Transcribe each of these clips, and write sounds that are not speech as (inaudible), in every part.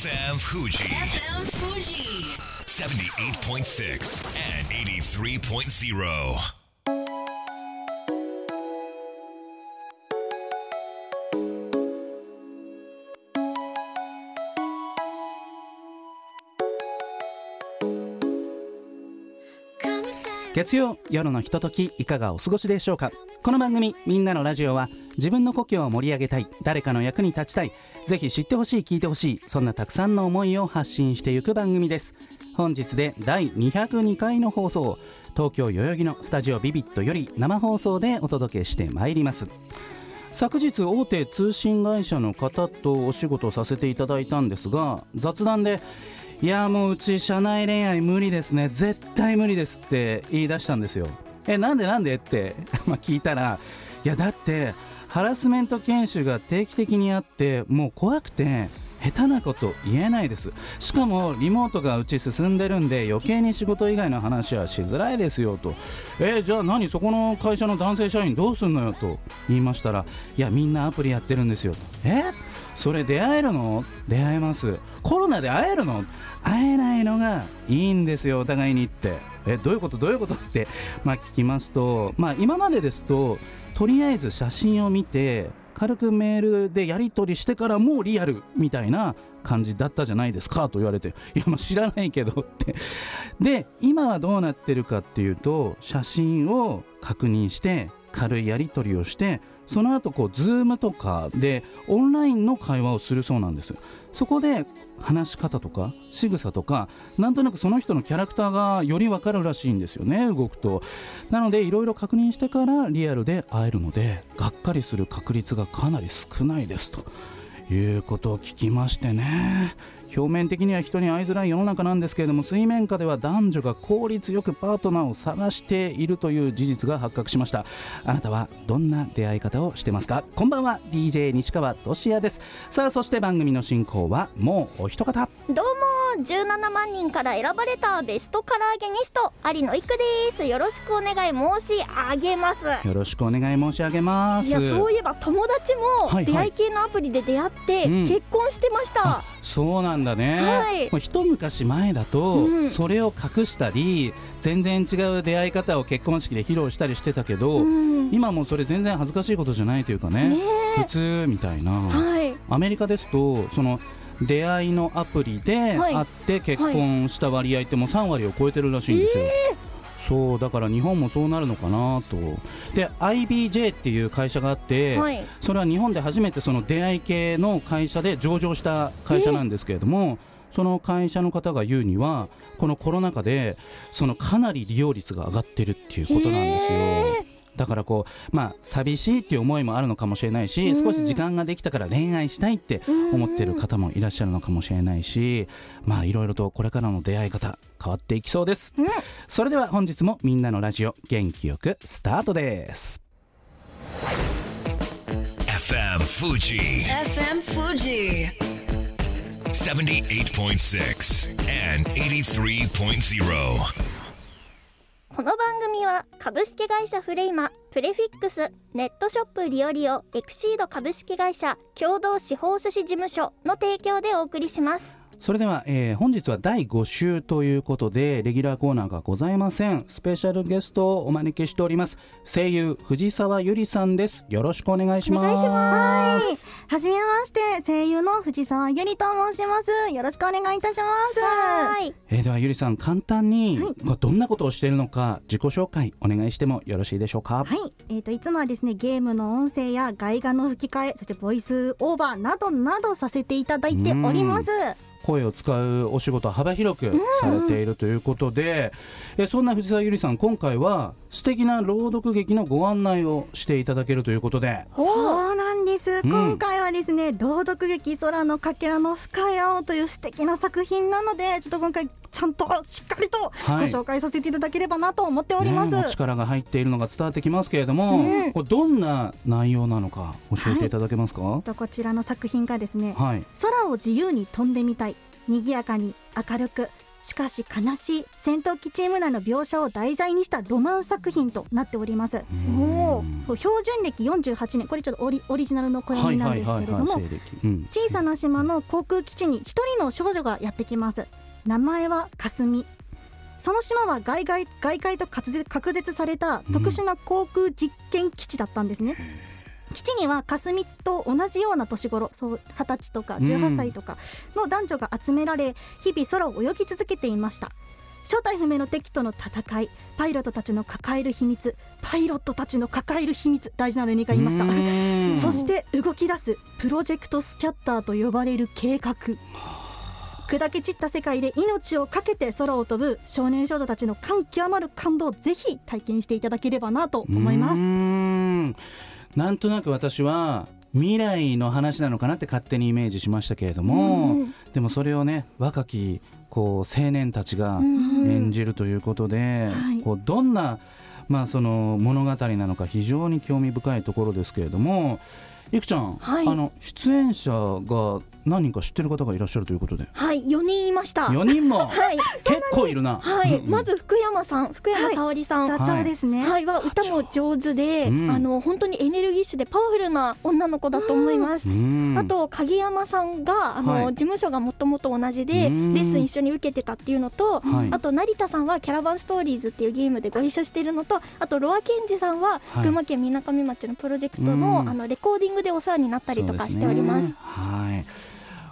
FM Fuji FM Fuji. 78.6 and 83.0. 月曜夜のひとときいかがお過ごしでしょうかこの番組「みんなのラジオは」自分の故郷を盛り上げたい。誰かの役に立ちたい。ぜひ知ってほしい聞いてほしい。そんなたくさんの思いを発信していく番組です。本日で第202回の放送東京代々木のスタジオビビットより生放送でお届けしてまいります。昨日大手通信会社の方とお仕事させていただいたんですが雑談でいやもううち社内恋愛無理ですね。絶対無理ですって言い出したんですよ。えなんでなんでって (laughs) ま聞いたらいやだってハラスメント研修が定期的にあってもう怖くて下手なこと言えないです。しかもリモートがうち進んでるんで余計に仕事以外の話はしづらいですよと。えーじゃあ何？そこの会社の男性社員どうすんのよと。言いましたらいやみんなアプリやってるんですよと。えそれ出会えるの？出会えます。コロナで会えるの？会えないのがいいんですよお互いにって。えどういうこと？どういうこと？って、まあ、聞きますと、まあ、今までですととりあえず写真を見て軽くメールでやり取りしてからもうリアルみたいな感じだったじゃないですかと言われていやまあ知らないけどって。で今はどうなってるかっていうと写真を確認して軽いやり取りをしてその後こうズームとかでオンラインの会話をするそうなんです。そこで話し方とか仕草とかなんとなくその人のキャラクターがより分かるらしいんですよね動くと。なのでいろいろ確認してからリアルで会えるのでがっかりする確率がかなり少ないですということを聞きましてね。表面的には人に会いづらい世の中なんですけれども水面下では男女が効率よくパートナーを探しているという事実が発覚しました。あなたはどんな出会い方をしてますか？こんばんは DJ 西川俊也です。さあそして番組の進行はもうお一方。どうも17万人から選ばれたベストカラーゲニスト有野育です。よろしくお願い申し上げます。よろしくお願い申し上げます。いやそういえば友達はいはい。も出会い系のアプリで出会ってうん。結婚してました、あそうなんだね、はい。もう一昔前だと、うん。それを隠したり全然違う出会い方を結婚式で披露したりしてたけど、うん。今もうそれ全然恥ずかしいことじゃないというかね。ね普通みたいな、はい。アメリカですとその出会いのアプリではい。会って結婚した割合ってもう3割を超えてるらしいんですよ。そうだから日本もそうなるのかなと。で IBJ っていう会社があって、はい。それは日本で初めてその出会い系の会社で上場した会社なんですけれども、その会社の方が言うにはこのコロナ禍でそのかなり利用率が上がってるっていうことなんですよ。へだからこうまあ寂しいっていう思いもあるのかもしれないし、うん少し時間ができたから恋愛したいって思ってる方もいらっしゃるのかもしれないしまあいろいろとこれからの出会い方変わっていきそうです、うんそれでは本日もみんなのラジオ元気よくスタートです FM Fuji FM Fuji. 78.6 and 83.0. この番組は株式会社フレイマプレフィックスネットショップリオリオエクシード株式会社共同司法書士事務所の提供でお送りします。それでは、えー本日は第5週ということでレギュラーコーナーがございません。スペシャルゲストをお招きしております。声優藤沢ゆりさんです。よろしくお願いします。お願いします。はじめまして声優の藤沢ゆりと申します。よろしくお願いいたします。はい。えーではゆりさん簡単に、これどんなことをしているのか自己紹介お願いしてもよろしいでしょうか？はい、えー、といつもはですねゲームの音声や外画の吹き替えそしてボイスオーバーなどなどさせていただいております声を使うお仕事は幅広くされているということで、えそんな藤沢ゆりさん今回は素敵な朗読劇のご案内をしていただけるということでです、ん。今回はですね朗読劇空のかけらの深い青という素敵な作品なのでちょっと今回ちゃんとしっかりとごはい。紹介させていただければなと思っております、ね、もう力が入っているのが伝わってきますけれども、これどんな内容なのか教えていただけますか、はい。とこちらの作品がですね空を自由に飛んでみたい。賑やかに明るくしかし悲しい戦闘機チーム内の描写を題材にしたロマン作品となっております。標準歴48年。これちょっとオリオリジナルの暦なんですけれども。小さな島の航空基地に一人の少女がやってきます。名前はかすみその島は外外外界と隔絶隔絶された特殊な航空実験基地だったんですね、基地にはかすみと同じような年頃そう二十歳とか18歳とかの男女が集められ日々空を泳ぎ続けていました。正体不明の敵との戦いパイロットたちの抱える秘密パイロットたちの抱える秘密大事なの2回言いました。うん。(laughs) そして動き出すプロジェクトスキャッターと呼ばれる計画。砕け散った世界で命を懸けて空を飛ぶ少年少女たちの感極まる感動をぜひ体験していただければなと思いますなんとなく私は未来の話なのかなって勝手にイメージしましたけれども、うん。でもそれをね若きこう青年たちがうん。演じるということで、はい。こうどんな、まあ、その物語なのか非常に興味深いところですけれどもいくちゃん、はい。あの出演者が何人か知ってる方がいらっしゃるということで。はい4人いました。4人も？(laughs) はい。結構いるな。はい、まず福山さん福山沙織さん、座長ですね、はい、は歌も上手で、うん。あの本当にエネルギッシュでパワフルな女の子だと思います。うん。あと影山さんがあの、はい。事務所がもともと同じでレうん。ッスン一緒に受けてたっていうのと、はい。あと成田さんはキャラバンストーリーズっていうゲームでご一緒してるのとあとロアケンジさんははい。群馬県みなかみ町のプロジェクトの,、うん。あのレコーディングでお世話になったりとかしております。はい。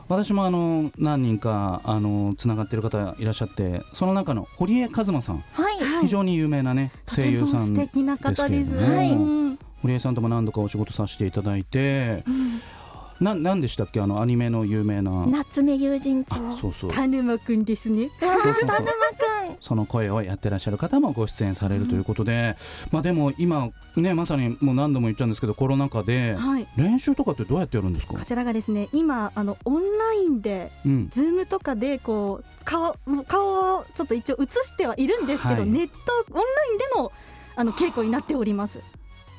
私もあの何人かあのつながってる方いらっしゃってその中の堀江一馬さん。はい、はい非常に有名なね声優さんですけれども。はい。うん堀江さんとも何度かお仕事させていただいてうんななんでしたっけ？あのアニメの有名な。夏目友人帳あそうそう。田沼くんですね。そうそうそう。(laughs) 田沼くん。その声をやってらっしゃる方もご出演されるということで、まあでも今ねまさにもう何度も言っちゃうんですけどコロナ禍ではい。練習とかってどうやってやるんですか？こちらがですね今あのオンラインでうん。ズームとかでこう顔顔をちょっと一応映してはいるんですけど、はい。ネットオンラインでのあの稽古になっております。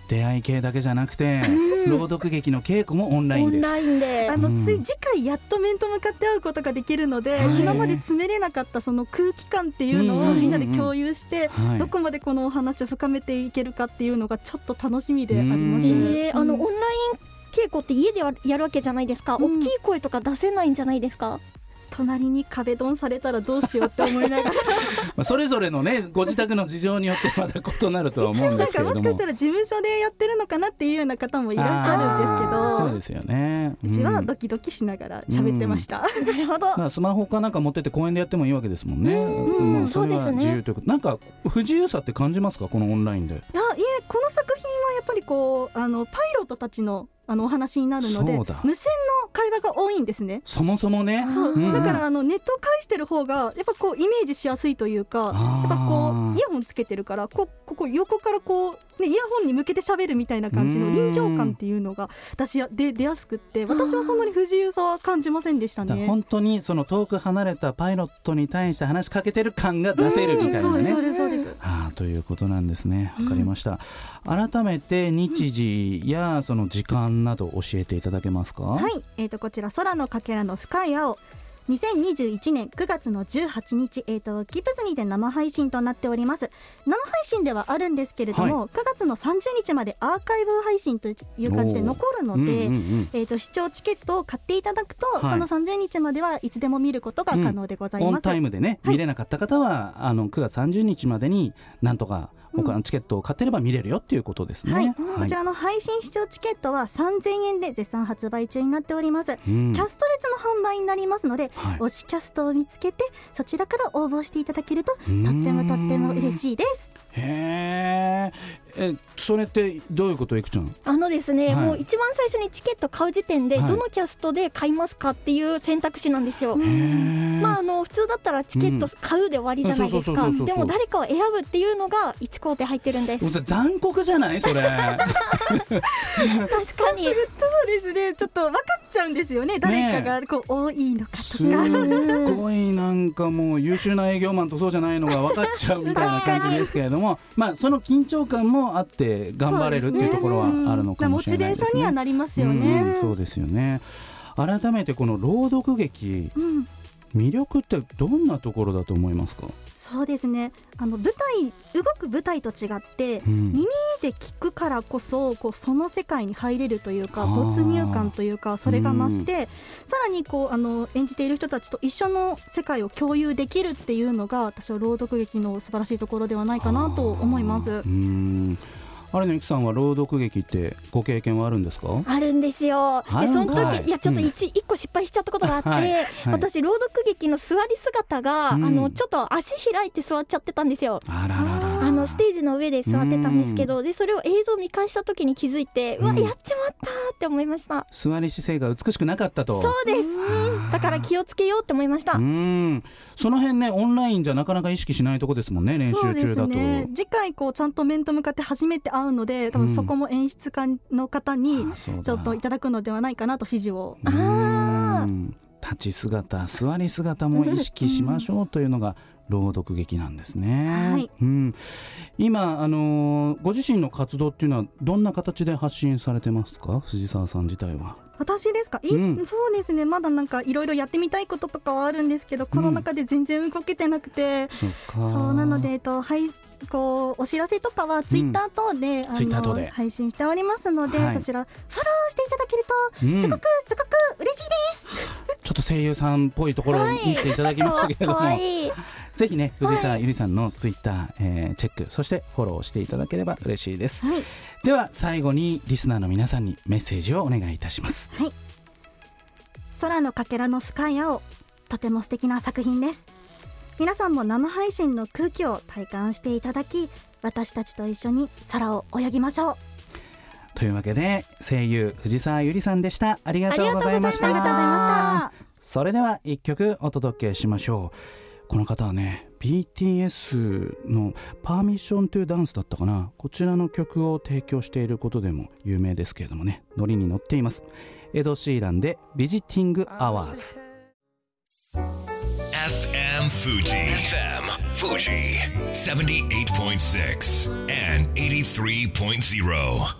出会い系だけじゃなくてうん。朗読劇の稽古もオンラインです。オンラインで。あのうんつい次回やっと面と向かって会うことができるので、はい。今まで詰めれなかったその空気感っていうのうんうんうんうん。をみんなで共有して、はい。どこまでこのお話を深めていけるかっていうのがちょっと楽しみであります。うん。えー、あのうんオンライン稽古って家でややるわけじゃないですか、うん。大きい声とか出せないんじゃないですか？隣に壁ドンされたらどうしようって思いながらまあそれぞれのねご自宅の事情によってまた異なるとは思うんですけれどもかもしかしたら事務所でやってるのかなっていうような方もいらっしゃるんですけどそうですよねうちはんドキドキしながら喋ってました。(laughs) なるほどスマホかなんか持ってって公園でやってもいいわけですもんね。うんまあそれはそうですね自由ということ。なんか不自由さって感じますか？このオンラインで。いやいえこの作品ぱりこうあのパイロットたちのあのお話になるので無線の会話が多いんですね。そもそもね。だからあのネットを介してる方がやっぱこうイメージしやすいというかやっぱこうイヤホンつけてるからこここ横からこう、ね、イヤホンに向けて喋るみたいな感じのうん臨場感っていうのが私はで出やすくって私はそんなに不自由さは感じませんでしたね。本当にその遠く離れたパイロットに対して話しかけてる感が出せるみたいなね。そうですそうです。ああということなんですね。わかりました。改めて日時やその時間など教えていただけますか？はい、えー、とこちら空のかけらの深い青2021年9月の18日、えー、とキプズにて生配信となっております。生配信ではあるんですけれども、9月の30日までアーカイブ配信という感じで残るので、うんうんうんえー、と視聴チケットを買っていただくと、はい。その30日まではいつでも見ることが可能でございオンます。タイムでね、はい。見れなかった方はあの9月30日までになんとか他のチケットを買ってれば見れるよっていうことですね。はい、こちらの配信視聴チケットは3000円で絶賛発売中になっております。うんキャスト列の販売になりますので、はい推しキャストを見つけてそちらから応募していただけるととってうんもとっても嬉しいです。へー。えそれってどういうこといくちゃん？あのですね、はい。もう一番最初にチケット買う時点で、はい。どのキャストで買いますかっていう選択肢なんですよ。まああの普通だったらチケット買うで終わりじゃないですか。でも誰かを選ぶっていうのが1工程入ってるんです。残酷じゃない？それ。確かに。そうですね。ちょっと分かっちゃうんですよね。誰かがこう多いのかとすか。(laughs) ごい。なんかもう優秀な営業マンとそうじゃないのが分かっちゃうみたいな感じですけれどもまあその緊張感もあって頑張れるっていうところはあるのかもしれないですね。モチベーションにはなりますようんね。うんそうですよね改めてこの朗読劇うん魅力ってどんなところだと思いますか、そうですね。あの舞台動く舞台と違って、うん。耳で聞くからこそこうその世界に入れるというか没入感というかそれが増してさらにこうあの演じている人たちと一緒の世界を共有できるっていうのが私は朗読劇の素晴らしいところではないかなと思います有野由紀さんは朗読劇ってご経験はあるんですか？あるんですよ。でその時いやちょっと一、一個失敗しちゃったことがあって、はい。はい。私朗読劇の座り姿が、うん。あのちょっと足開いて座っちゃってたんですよ。あららのステージの上で座ってたんですけど、でそれを映像見返した時に気づいて、うわうんやっちまったって思いました。座り姿勢が美しくなかったと。そうです。だから気をつけようって思いました。うーん。その辺ねオンラインじゃなかなか意識しないとこですもんね練習そうです中だと、ね。次回こうちゃんと面と向かって初めて会うので多分そこも演出家の方にちょっといただくのではないかなと指示を。うーん。立ち姿座り姿も意識しましょうというのが朗読劇なんですね、はい。うん、今、あのーご自身の活動っていうのはどんな形で発信されてますか？藤沢さん自体は。私ですか？い、うん。そうですね。まだなんかいろいろやってみたいこととかはあるんですけどコロナ禍で全然動けてなくて、そっか。そうなので、えっとはい、こうお知らせとかはツイッター等で、あ Twitter 等ので。配信しておりますので、はい。そちらフォローしていただけるうんとすごくすごく嬉しいです。(laughs) ちょっと声優さんっぽいところを見せていただきましたけれども、(laughs) かわいい。ぜひね藤沢ゆりさんのツイッター、えーチェックそしてフォローしていただければ嬉しいです。はい、では最後にリスナーの皆さんにメッセージをお願いいたします。空のかけらの深い青とても素敵な作品です皆さんも生配信の空気を体感していただき私たちと一緒に空を泳ぎましょう。というわけで声優藤沢ゆりさんでした。ありがとうございました。ありがとうございまそれでは一曲お届けしましょう。この方はね BTS の「パーミッション・トゥ・ダンス」だったかな。こちらの曲を提供していることでも有名ですけれどもね。ノリに乗っています。エド・シーランで「ビジティング・アワーズ」FM Fuji. FM Fuji. 78.6 and 83.0.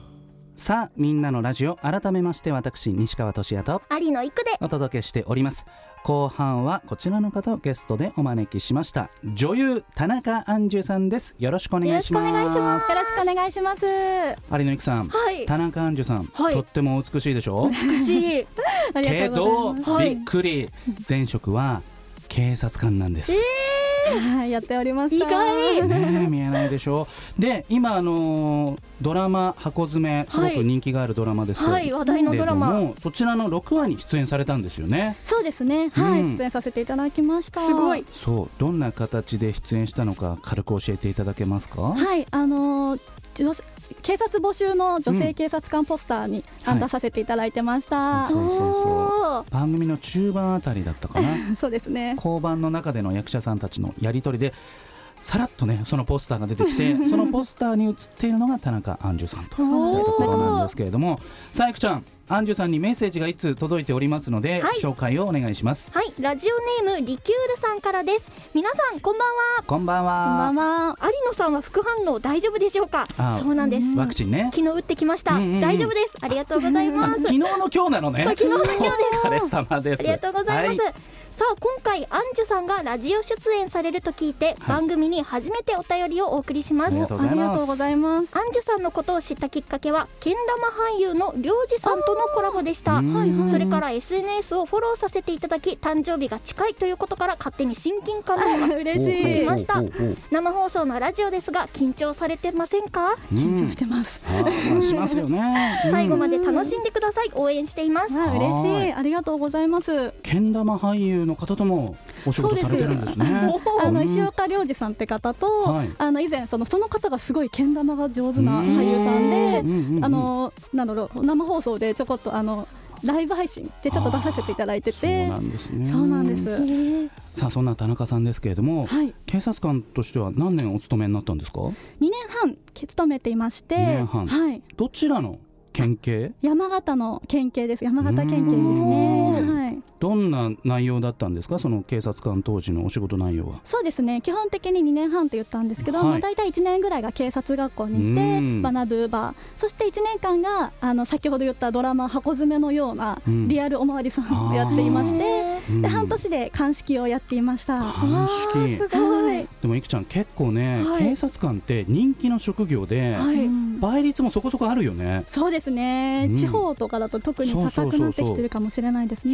さあみんなのラジオ改めまして私西川俊也と有野育で。お届けしております後半はこちらの方をゲストでお招きしました女優田中杏樹さんですよろしくおよろしくお願いします願いします。よろしくお願いします。有野由紀さん、はい。田中杏樹さん、はいとっても美しいでしょ？美しい。ありけがとうごど、ざいます。びっくり前職は警察官なんです、はい、やっておりまし意た。外。ねえ見えないでしょで今あのードラマ「箱詰め」すごく人気があるドラマですけれども、はい、話題のドラマ。もそちらの6話に出演されたんですよねそうですね。はい、うん出演させていただきました。すごい。。そうどんな形で出演したのか軽く教えていただけますか？はい、あのー警察募集の女性警察官ポスターに、あはい出させていただいてました。そうそうそうそうおー番組の中盤あたりだったかな (laughs) そうですね。交番の中での役者さんたちのやり取りでさらっとねそのポスターが出てきて (laughs) そのポスターに写っているのが田中杏樹さんというところなんですけれどもさあいくちゃん杏樹さんにメッセージがいつ届いておりますので、はい紹介をお願いしますはい、ラジオネームリキュールさんからです。皆さんこんばんは。こんばんこんばはんは。有野さんは副反応大丈夫でしょうか？あ。そうなんです。ワクチンね昨日打ってきました。うんうんうん大丈夫です。ありがとうございます。昨日の今日なのね昨日の今日ですお疲れ様ですありがとうございます。はさあ今回アンジュさんがラジオ出演されると聞いて、番組に初めてお便りをお送りします。ありがとうごあざいますりがとうございます。アンジュさんのことを知ったきっかけはけん玉俳優のりょうじさんとのコラボでしたうんはいはいそれから SNS をフォローさせていただき誕生日が近いということから勝手に親近感も (laughs) 嬉しい。来ました生放送のラジオですが緊張されてませんか？緊緊張してます。しますよね (laughs) 最後うんまで楽しんでください応援していますあ、嬉し。はいありがとうございます。けん玉俳優の方ともお仕事されてるんですね。あのうん。石岡良二さんって方と、はい。あの以前そのその方がすごいけん玉が上手な俳優さんで、あのなんだろう生放送でちょこっとあのライブ配信でちょっと出させていただいてそうてなんですね。そうなんです。さあそんな田中さんですけれども、はい、警察官としては何年お勤めになったんですか？2年半勤めていまして、二年半。はい、どちらの県警？山形の県警です。山形県警ですね。どんな内容だったんですか？その警察官当時のお仕事内容は。そうですね。基本的に2年半って言ったんですけど、はい。まあ、大体1年ぐらいが警察学校にうん。いて学ぶ場。そして1年間があの先ほど言ったドラマ「箱詰め」のようなうん。リアルおまわりさんをやっていまして、うん。で半年で鑑識をやっていました。鑑識。すごい、でもいくちゃん結構ね、はい。警察官って人気の職業で、はい。倍率もそこそこあるよね。そうですね、うん。地方とかだと特にそうそうそうそう高くなってきてるかもしれないですね。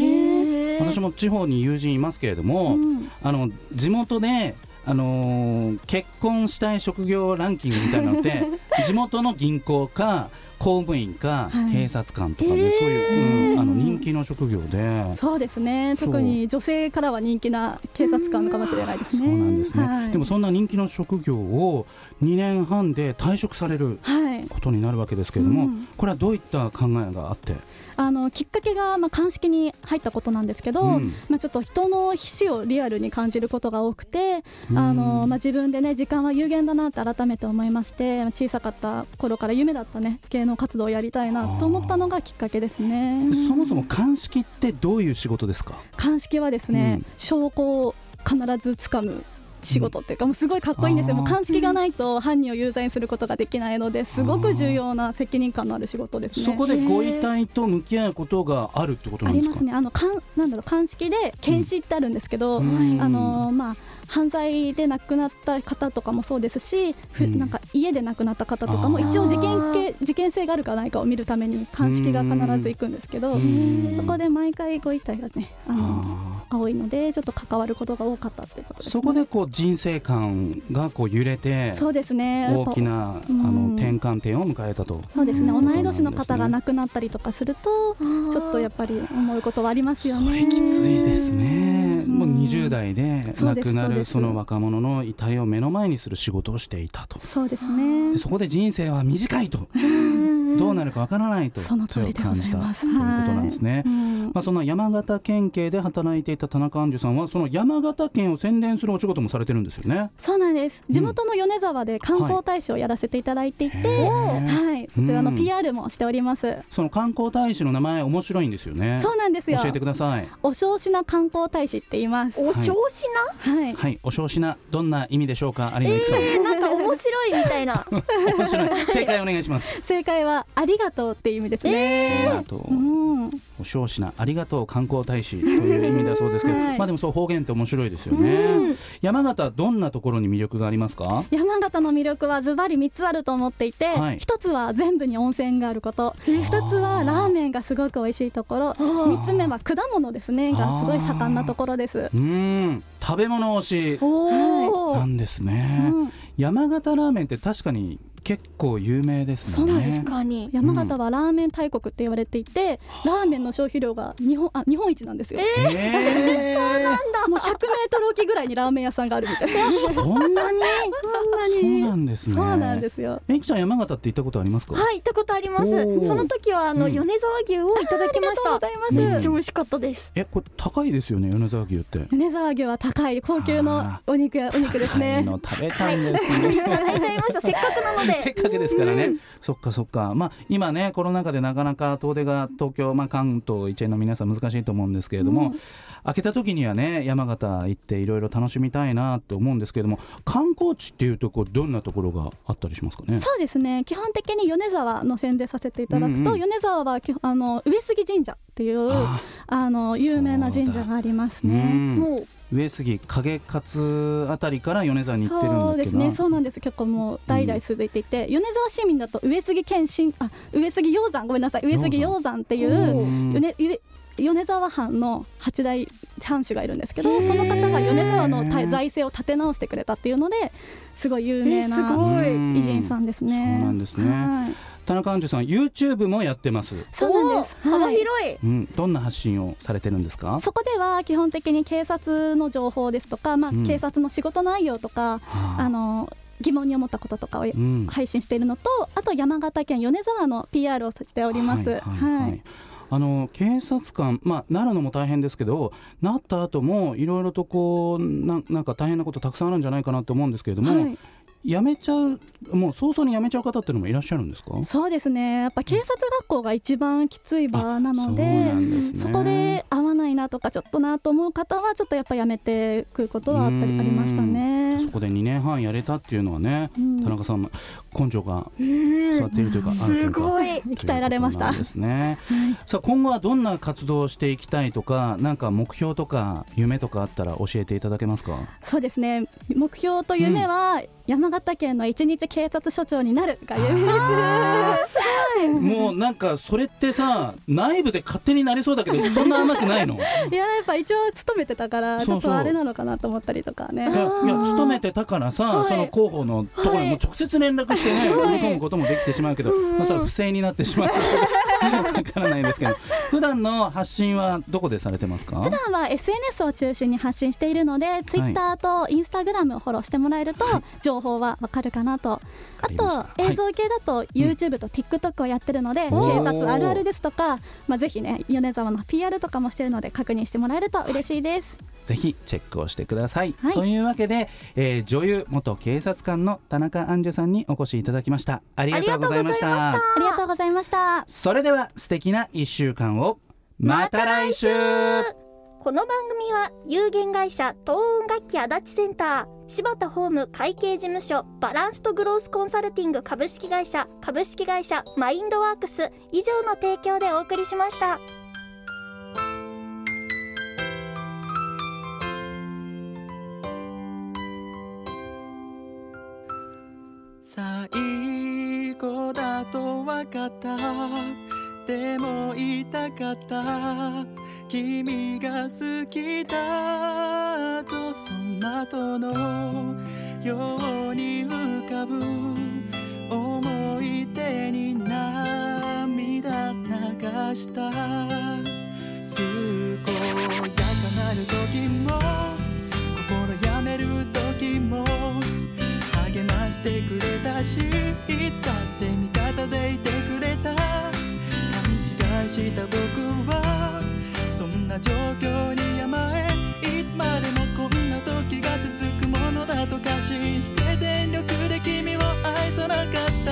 私も地方に友人いますけれども、うん。あの地元であのー結婚したい職業ランキングみたいなのって (laughs) 地元の銀行か公務員か、はい。警察官とかね、そういう、うん、あの人気の職業で。そうですね。特に女性からは人気な警察官かもしれないですね。そうなんですね、はい、でもそんな人気の職業を2年半で退職されるはい。ことになるわけですけれども、うん。これはどういった考えがあって、あのきっかけが、まあ、鑑識に入ったことなんですけど、うん。まあ、ちょっと人の死をリアルに感じることが多くて、あのまあ、自分でね時間は有限だなって改めて思いましてまあ小さかった頃から夢だったね芸能活動をやりたいなと思ったのがきっかけですね。そもそも鑑識ってどういう仕事ですか？鑑識はですね、うん。証拠を必ずつかむ仕事っていうか、もうすごいかっこいいんですよ、もう鑑識がないと犯人を有罪にすることができないのですごく重要な責任感のある仕事ですね。そこでご遺体と向き合うことがあるってことなんですか？ありますね、あのかんなんだろう鑑識で検視ってあるんですけど、うん。あのまあ、犯罪で亡くなった方とかもそうですし、ふうん。なんか家で亡くなった方とかも一応事件系事件性があるかないかを見るために鑑識が必ず行くんですけど、うん。そこで毎回ご遺体がねあのあ多いのでちょっと関わることが多かったっていうことです、ね、ーそこでこう人生観がこう揺れてそうですね。大きなあうん。の転換点を迎えたと。そうですね。うん。同い年の方が亡くなったりとかするとちょっとやっぱり思うことはありますよね。それきついですね。うんもう20代で亡くなるその若者の遺体を目の前にする仕事をしていたと。そうですねでそこで人生は短いと。どうなるかわからないとその通強く感じたということなんですね。うんまあ、そんな山形県警で働いていた田中杏樹さんはその山形県を宣伝するお仕事もされてるんですよね。そうなんです。地元の米沢で観光大使をやらせていただいていて、はい、そちらのうん PR もしております、その観光大使の名前面白いんですよね。そうなんですよ。教えてください。お正しな観光大使って言います。お正しはい。はい、お正しなどんな意味でしょうか、有野さん。なんか面白いみたいな。(laughs) 面白い。正解お願いします。正解はありがとうっていう意味ですね、ありがとう。うん。お正しなありがとう観光大使という意味だそうですけど、はい。まあでもそう方言って面白いですよね。山形どんなところに魅力がありますか？山形の魅力はズバリ3つあると思っていて、はい。1つは全部に温泉があること。2つはラーメンがすごく美味しいところ。3つ目は果物ですね。がすごい盛んなところです。うーん、食べ物推しおなんですね。うん。山形ラーメンって確かに結構有名ですもんね。確かに。山形はラーメン大国って言われていて、ラーメンの消費量が日本あ日本一なんですよ、え (laughs) もう100メートル沖ぐらいにラーメン屋さんがあるみたいな。ー、そんなに？そんなそうになんですね。そうなんですよ。えいきちゃん山形って行ったことありますか？はい行ったことあります。おー。その時はあの、うん。米沢牛をいただきました。ありがとうございます。うん。めっちゃ美味しかったです。え、これ高いですよね、米沢牛って。米沢牛は高い。高級のお肉やお肉です高いねの食べたいんですね。い。ただいちゃいました。せっかくなのでせっかくですからね、そっかそっか、まあ、今ね、コロナ禍でなかなか遠出が東京、まあ、関東一円の皆さん、難しいと思うんですけれども、開けた時にはね、山形行って、いろいろ楽しみたいなと思うんですけれども、観光地っていうとこう、どんなところがあったりしますかね？そうですね。基本的に米沢の宣伝させていただくと、うんうん。米沢はきあの上杉神社っていうああの有名な神社がありますうね。う上杉景勝あたりから米沢に行ってるんだ。そうですね、そうなんです、結構もう代々続いていて、米沢市民だと上杉県新あ上杉鷹山、ごめんなさい、上杉鷹山っていううん米米米沢藩の八代藩主がいるんですけど、その方が米沢のた財政を立て直してくれたっていうので、すごい有名な偉人さんですね。そうなんですね。はい田中杏樹さん、YouTube もやってます。そうなんです。はい幅広い。うん、どんな発信をされてるんですか？そこでは基本的に警察の情報ですとか、まあうん。警察の仕事内容とか、はあ。の疑問に思ったこととかをうん。配信しているのと、あと山形県米沢の PR をしております。はいはいはいあの警察官、まあ、なるのも大変ですけどなった後もいろいろとこうななんか大変なことたくさんあるんじゃないかなと思うんですけれども、はい辞めちゃうもう早々に辞めちゃう方っていうのもいらっしゃるんですか？そうですね。やっぱ警察学校が一番きつい場なのであそこで合わないなとかちょっとなと思う方はちょっとやっぱやめてくることはあったりありましたね。そこで2年半やれたっていうのはね、うん。田中さんも根性が座っているというか、あるというか。ごい。鍛えられました。ですね、さあ今後はどんな活動をしていきたいとかなんか目標とか夢とかあったら教えていただけますか？そうですね。目標と夢は、山形県の一日警察署長になるが夢ですもうなんかそれってさ内部で勝手になりそうだけどそんな甘くないの？(laughs) いやいややっぱ一応勤めてたからちょっとあれなのかなと思ったりとかね。いや勤めてたからさ、はい。その広報のところにもう直接連絡してね、踏み込むこともできてしまうけど、まあ、それは不正になってしまう (laughs) わからないんですけど普段の発信はどこでされてますか？普段は SNS を中心に発信しているので、Twitter と Instagram をフォローしてもらえると情報はわかるかなと、あと映像系だと YouTube と TikTok をやってるので、おー。警察あるあるですとか、まあ、ぜひね米沢の PR とかもしてるので確認してもらえると嬉しいですぜひチェックをしてください、はい。というわけで、えー女優元警察官の田中杏樹さんにお越しいただきました。ありがとうございました。ありがとうございました。それでは素敵な1週間を。また来週。この番組は有限会社東音楽器足立センター柴田ホーム会計事務所バランスとグロースコンサルティング株式会社株式会社マインドワークス以上の提供でお送りしました。最後だと分かった。でも言いたかった。君が好きだとその後のように浮かぶ。思い出に涙流した。健やかなる時もてくれたしいつだって味方でいてくれた。勘違いした僕はそんな状況に甘えいつまでもこんな時が続くものだと過信して全力で君を愛さなかった。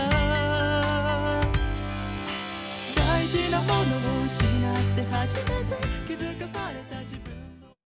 大事なものを失って初めて気づかされた。